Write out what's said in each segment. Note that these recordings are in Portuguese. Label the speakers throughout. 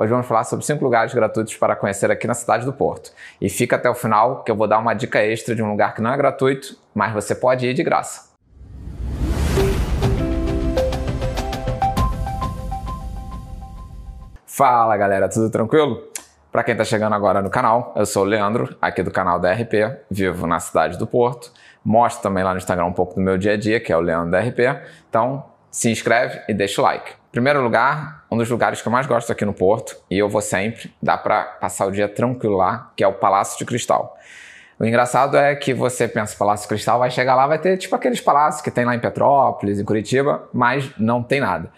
Speaker 1: Hoje vamos falar sobre cinco lugares gratuitos para conhecer aqui na cidade do Porto. E fica até o final que eu vou dar uma dica extra de um lugar que não é gratuito, mas você pode ir de graça. Fala galera, tudo tranquilo? Para quem está chegando agora no canal, eu sou o Leandro, aqui do canal da RP, vivo na cidade do Porto. Mostro também lá no Instagram um pouco do meu dia a dia, que é o Leandro da RP. Então, se inscreve e deixa o like. Primeiro lugar, um dos lugares que eu mais gosto aqui no Porto, e eu vou sempre, dá para passar o dia tranquilo lá, que é o Palácio de Cristal. O engraçado é que você pensa Palácio de Cristal, vai chegar lá, vai ter tipo aqueles palácios que tem lá em Petrópolis, em Curitiba, mas não tem nada.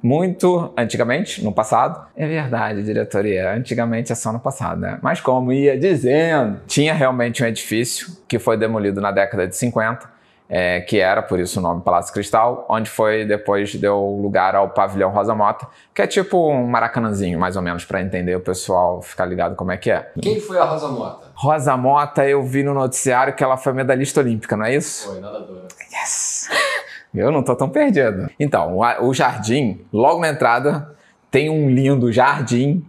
Speaker 1: Muito antigamente, no passado, é verdade, diretoria, antigamente é só no passado, né? Mas como ia dizendo, tinha realmente um edifício que foi demolido na década de 50, é, que era por isso o nome Palácio Cristal, onde foi depois deu lugar ao pavilhão Rosa Mota, que é tipo um maracanãzinho, mais ou menos, para entender o pessoal ficar ligado como é que é.
Speaker 2: Quem foi a Rosa Mota?
Speaker 1: Rosa Mota, eu vi no noticiário que ela foi medalhista olímpica, não é isso?
Speaker 2: Foi, nadadora.
Speaker 1: Yes! Eu não tô tão perdido. Então, o jardim, logo na entrada, tem um lindo jardim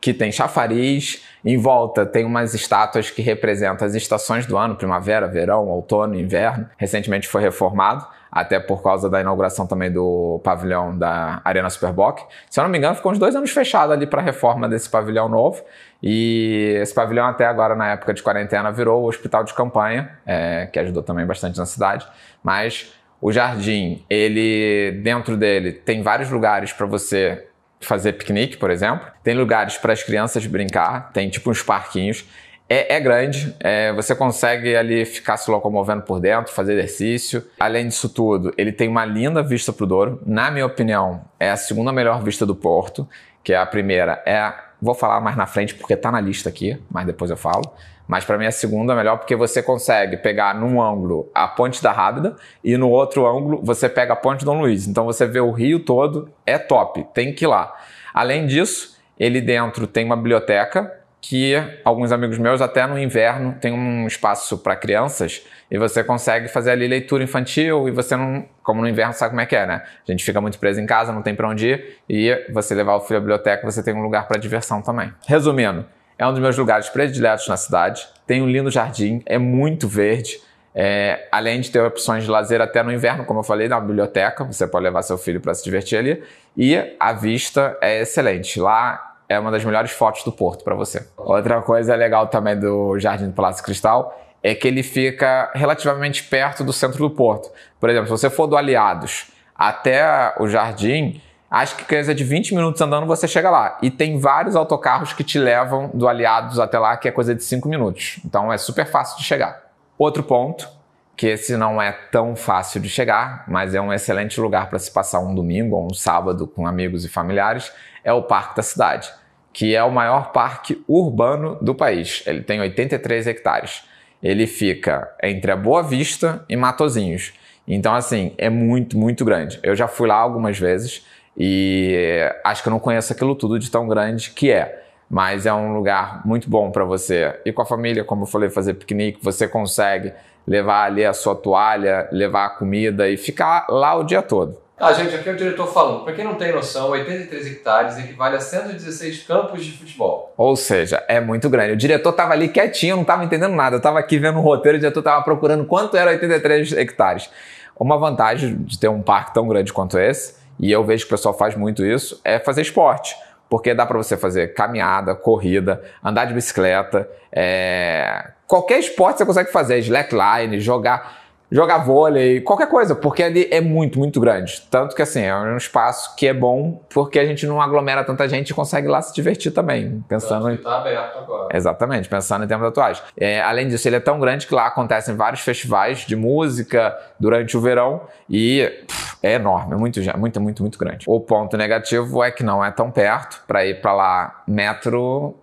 Speaker 1: que tem chafariz, em volta tem umas estátuas que representam as estações do ano, primavera, verão, outono, inverno. Recentemente foi reformado, até por causa da inauguração também do pavilhão da Arena Superboc. Se eu não me engano, ficou uns dois anos fechado ali para a reforma desse pavilhão novo. E esse pavilhão até agora, na época de quarentena, virou o hospital de campanha, é, que ajudou também bastante na cidade. Mas o jardim, ele dentro dele tem vários lugares para você fazer piquenique, por exemplo. Tem lugares para as crianças brincar, tem tipo uns parquinhos. É, é grande, é, você consegue ali ficar se locomovendo por dentro, fazer exercício. Além disso tudo, ele tem uma linda vista para o Douro. Na minha opinião, é a segunda melhor vista do Porto, que é a primeira é, vou falar mais na frente porque está na lista aqui, mas depois eu falo. Mas para mim a segunda é melhor porque você consegue pegar num ângulo a Ponte da Rábida e no outro ângulo você pega a Ponte Dom Luiz. Então você vê o rio todo, é top, tem que ir lá. Além disso, ele dentro tem uma biblioteca que alguns amigos meus até no inverno tem um espaço para crianças e você consegue fazer ali leitura infantil e você não, como no inverno sabe como é que é, né? A gente fica muito preso em casa, não tem para onde ir e você levar o filho à biblioteca, você tem um lugar para diversão também. Resumindo, é um dos meus lugares prediletos na cidade. Tem um lindo jardim, é muito verde. É, além de ter opções de lazer até no inverno, como eu falei, na biblioteca, você pode levar seu filho para se divertir ali. E a vista é excelente. Lá é uma das melhores fotos do Porto para você. Outra coisa legal também do Jardim do Palácio Cristal é que ele fica relativamente perto do centro do Porto. Por exemplo, se você for do Aliados até o Jardim, Acho que coisa de 20 minutos andando você chega lá. E tem vários autocarros que te levam do Aliados até lá, que é coisa de 5 minutos. Então é super fácil de chegar. Outro ponto, que esse não é tão fácil de chegar, mas é um excelente lugar para se passar um domingo ou um sábado com amigos e familiares, é o Parque da Cidade, que é o maior parque urbano do país. Ele tem 83 hectares. Ele fica entre a Boa Vista e Matozinhos. Então, assim, é muito, muito grande. Eu já fui lá algumas vezes. E acho que eu não conheço aquilo tudo de tão grande que é. Mas é um lugar muito bom para você ir com a família, como eu falei, fazer piquenique. Você consegue levar ali a sua toalha, levar a comida e ficar lá o dia todo.
Speaker 2: Ah, gente, aqui é o diretor falando. Para quem não tem noção, 83 hectares equivale a 116 campos de futebol.
Speaker 1: Ou seja, é muito grande. O diretor estava ali quietinho, não estava entendendo nada. Eu estava aqui vendo o roteiro, o diretor estava procurando quanto era 83 hectares. Uma vantagem de ter um parque tão grande quanto esse e eu vejo que o pessoal faz muito isso, é fazer esporte. Porque dá para você fazer caminhada, corrida, andar de bicicleta, é... qualquer esporte você consegue fazer, slackline, jogar jogar vôlei, qualquer coisa, porque ali é muito, muito grande. Tanto que assim, é um espaço que é bom porque a gente não aglomera tanta gente e consegue lá se divertir também. Pensando
Speaker 2: em. Tá aberto agora.
Speaker 1: Exatamente, pensando em termos atuais. É, além disso, ele é tão grande que lá acontecem vários festivais de música durante o verão e pff, é enorme, é muito, muito, muito, muito grande. O ponto negativo é que não é tão perto para ir para lá metro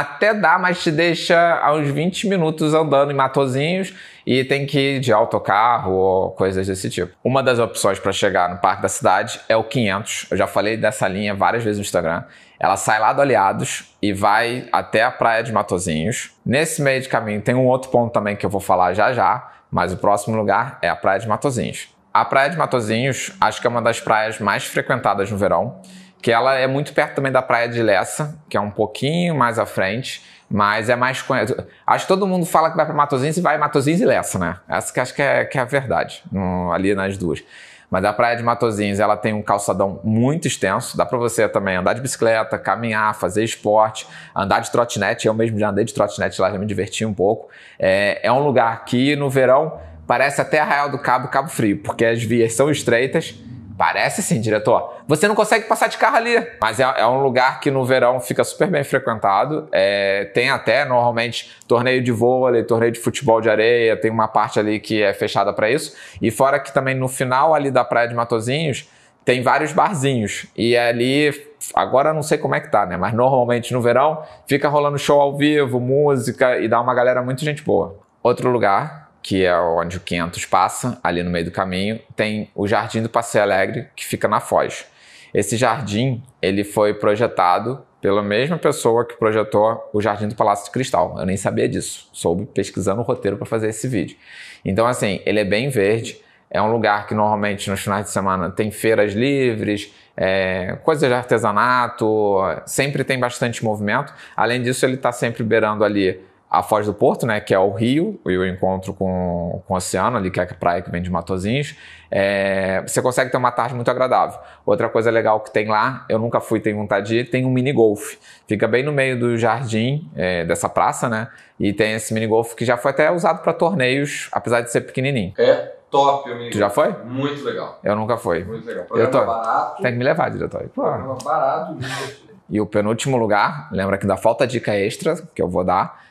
Speaker 1: até dá, mas te deixa uns 20 minutos andando em Matozinhos e tem que ir de autocarro ou coisas desse tipo. Uma das opções para chegar no Parque da Cidade é o 500. Eu já falei dessa linha várias vezes no Instagram. Ela sai lá do Aliados e vai até a Praia de Matozinhos. Nesse meio de caminho tem um outro ponto também que eu vou falar já já, mas o próximo lugar é a Praia de Matozinhos. A Praia de Matozinhos acho que é uma das praias mais frequentadas no verão que ela é muito perto também da Praia de Lessa, que é um pouquinho mais à frente, mas é mais. Acho que todo mundo fala que vai para Matosinhos e vai Matosinhos e Lessa, né? Essa que acho que é, que é a verdade, no, ali nas duas. Mas a Praia de Matozinhos, ela tem um calçadão muito extenso. Dá para você também andar de bicicleta, caminhar, fazer esporte, andar de trotinete. Eu mesmo já andei de trotinete lá, já me diverti um pouco. É, é um lugar que no verão parece até Arraial do Cabo, Cabo Frio, porque as vias são estreitas Parece sim, diretor. Você não consegue passar de carro ali, mas é, é um lugar que no verão fica super bem frequentado. É, tem até normalmente torneio de vôlei, torneio de futebol de areia, tem uma parte ali que é fechada para isso. E fora que também no final ali da Praia de Matozinhos tem vários barzinhos. E ali, agora não sei como é que tá, né? Mas normalmente no verão fica rolando show ao vivo, música e dá uma galera muito gente boa. Outro lugar que é onde o 500 passa, ali no meio do caminho, tem o Jardim do Passeio Alegre, que fica na Foz. Esse jardim, ele foi projetado pela mesma pessoa que projetou o Jardim do Palácio de Cristal. Eu nem sabia disso, soube pesquisando o roteiro para fazer esse vídeo. Então, assim, ele é bem verde, é um lugar que normalmente nos finais de semana tem feiras livres, é, coisas de artesanato, sempre tem bastante movimento. Além disso, ele está sempre beirando ali a Foz do Porto, né, que é o rio, e o encontro com, com o oceano, ali, que é a praia que vem de Matozinhos, é, você consegue ter uma tarde muito agradável. Outra coisa legal que tem lá, eu nunca fui, tenho vontade de ir, tem um mini golf. Fica bem no meio do jardim é, dessa praça, né, e tem esse mini golf que já foi até usado para torneios, apesar de ser pequenininho.
Speaker 2: É top o mini
Speaker 1: Tu já foi?
Speaker 2: Muito legal.
Speaker 1: Eu nunca fui.
Speaker 2: Muito legal.
Speaker 1: Eu tô...
Speaker 2: barato.
Speaker 1: Tem que me levar, diretor.
Speaker 2: Programa barato.
Speaker 1: E o penúltimo lugar, lembra que da falta dica extra que eu vou dar,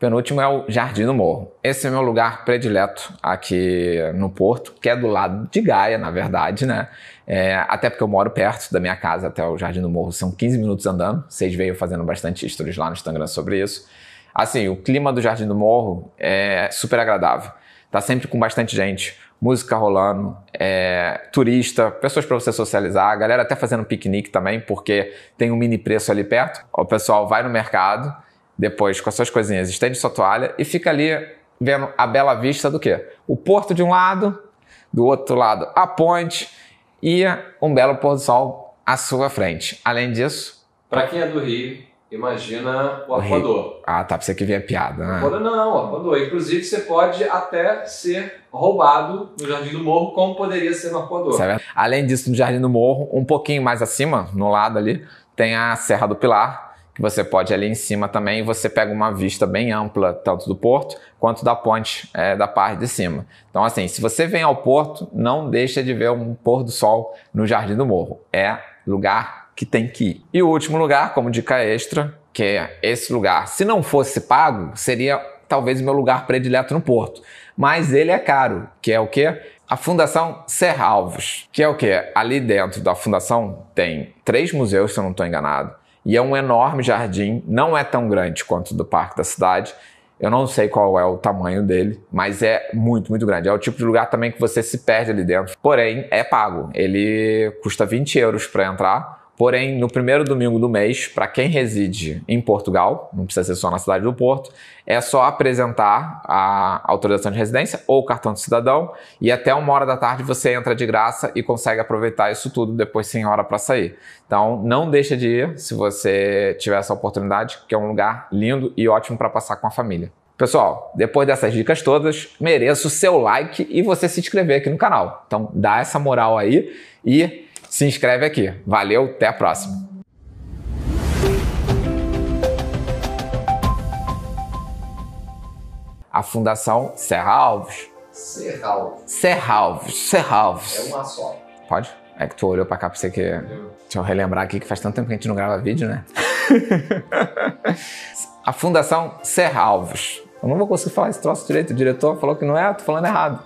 Speaker 1: Penúltimo é o Jardim do Morro. Esse é meu lugar predileto aqui no Porto, que é do lado de Gaia, na verdade, né? É, até porque eu moro perto da minha casa até o Jardim do Morro, são 15 minutos andando. Vocês veio fazendo bastante stories lá no Instagram sobre isso. Assim, o clima do Jardim do Morro é super agradável. Tá sempre com bastante gente, música rolando, é, turista, pessoas para você socializar, a galera até fazendo piquenique também, porque tem um mini preço ali perto. O pessoal vai no mercado depois com as suas coisinhas, estende sua toalha e fica ali vendo a bela vista do quê? O porto de um lado, do outro lado a ponte e um belo pôr do sol à sua frente. Além disso...
Speaker 2: Para quem é do Rio, imagina o, o arpoador.
Speaker 1: Ah, tá, pra você que via piada, né?
Speaker 2: Arpoador não, arpoador. Inclusive, você pode até ser roubado no Jardim do Morro, como poderia ser no arpoador.
Speaker 1: Certo. Além disso, no Jardim do Morro, um pouquinho mais acima, no lado ali, tem a Serra do Pilar, você pode ali em cima também, você pega uma vista bem ampla, tanto do porto quanto da ponte é, da parte de cima. Então, assim, se você vem ao porto, não deixa de ver um pôr do sol no Jardim do Morro. É lugar que tem que ir. E o último lugar, como dica extra, que é esse lugar. Se não fosse pago, seria talvez o meu lugar predileto no Porto. Mas ele é caro, que é o quê? A Fundação Serra Alves, que é o quê? Ali dentro da fundação tem três museus, se eu não estou enganado e é um enorme jardim, não é tão grande quanto o do Parque da Cidade. Eu não sei qual é o tamanho dele, mas é muito, muito grande. É o tipo de lugar também que você se perde ali dentro. Porém, é pago. Ele custa 20 euros para entrar Porém, no primeiro domingo do mês, para quem reside em Portugal, não precisa ser só na cidade do Porto, é só apresentar a autorização de residência ou o cartão de cidadão e até uma hora da tarde você entra de graça e consegue aproveitar isso tudo depois sem hora para sair. Então, não deixa de ir se você tiver essa oportunidade, que é um lugar lindo e ótimo para passar com a família. Pessoal, depois dessas dicas todas, mereço o seu like e você se inscrever aqui no canal. Então, dá essa moral aí e se inscreve aqui. Valeu, até a próxima. A Fundação Serra Alves.
Speaker 2: Serra Alves.
Speaker 1: Serra Alves. Serra Alves.
Speaker 2: É uma só.
Speaker 1: Pode? É que tu olhou pra cá pra você que. Deixa eu relembrar aqui que faz tanto tempo que a gente não grava vídeo, né? a Fundação Serra Alves. Eu não vou conseguir falar esse troço direito. O diretor falou que não é, tô falando errado.